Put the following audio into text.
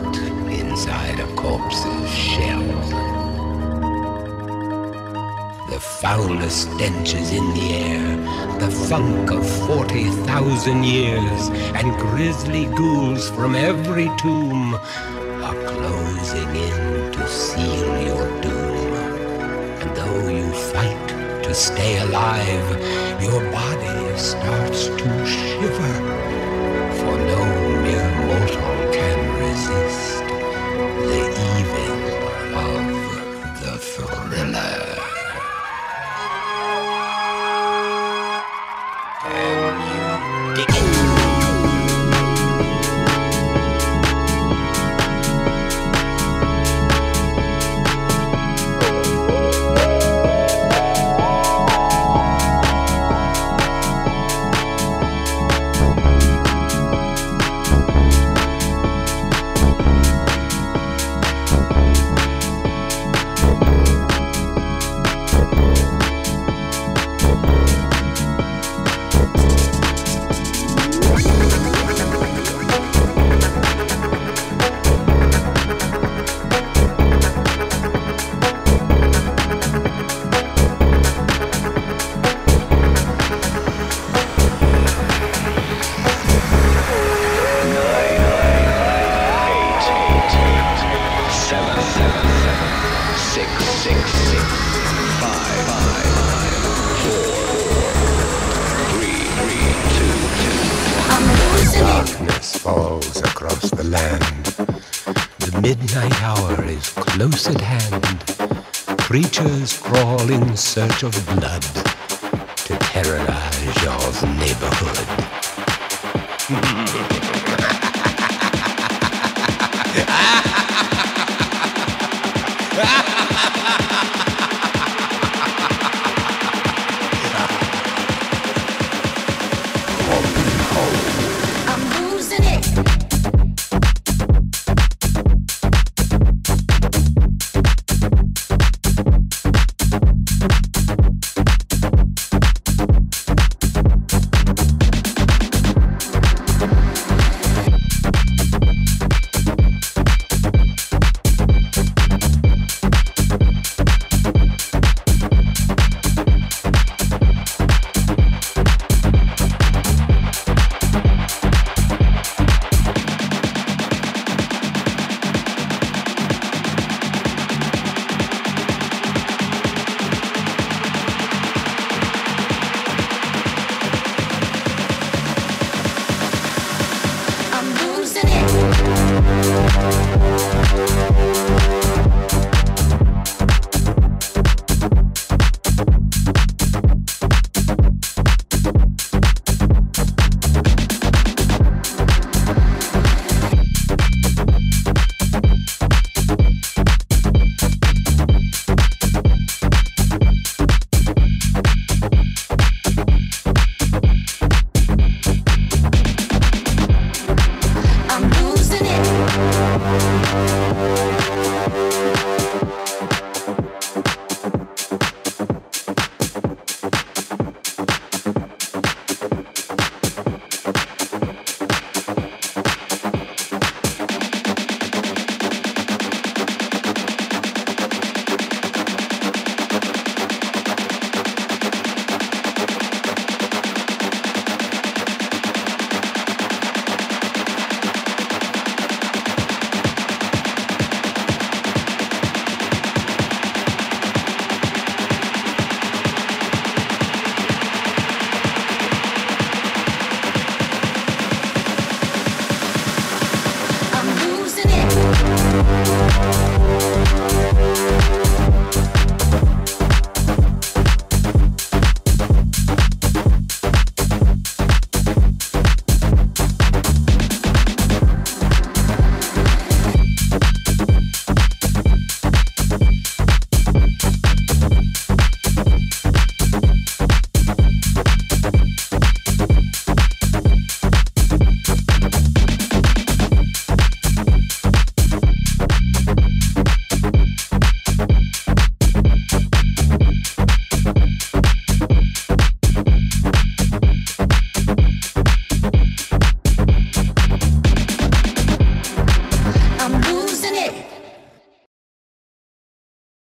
inside a corpse's shell. The foulest stench is in the air, the funk of 40,000 years, and grisly ghouls from every tomb are closing in to seal your doom. And though you fight to stay alive, your body starts Darkness falls across the land. The midnight hour is close at hand. Creatures crawl in search of blood to terrorize your neighborhood. Música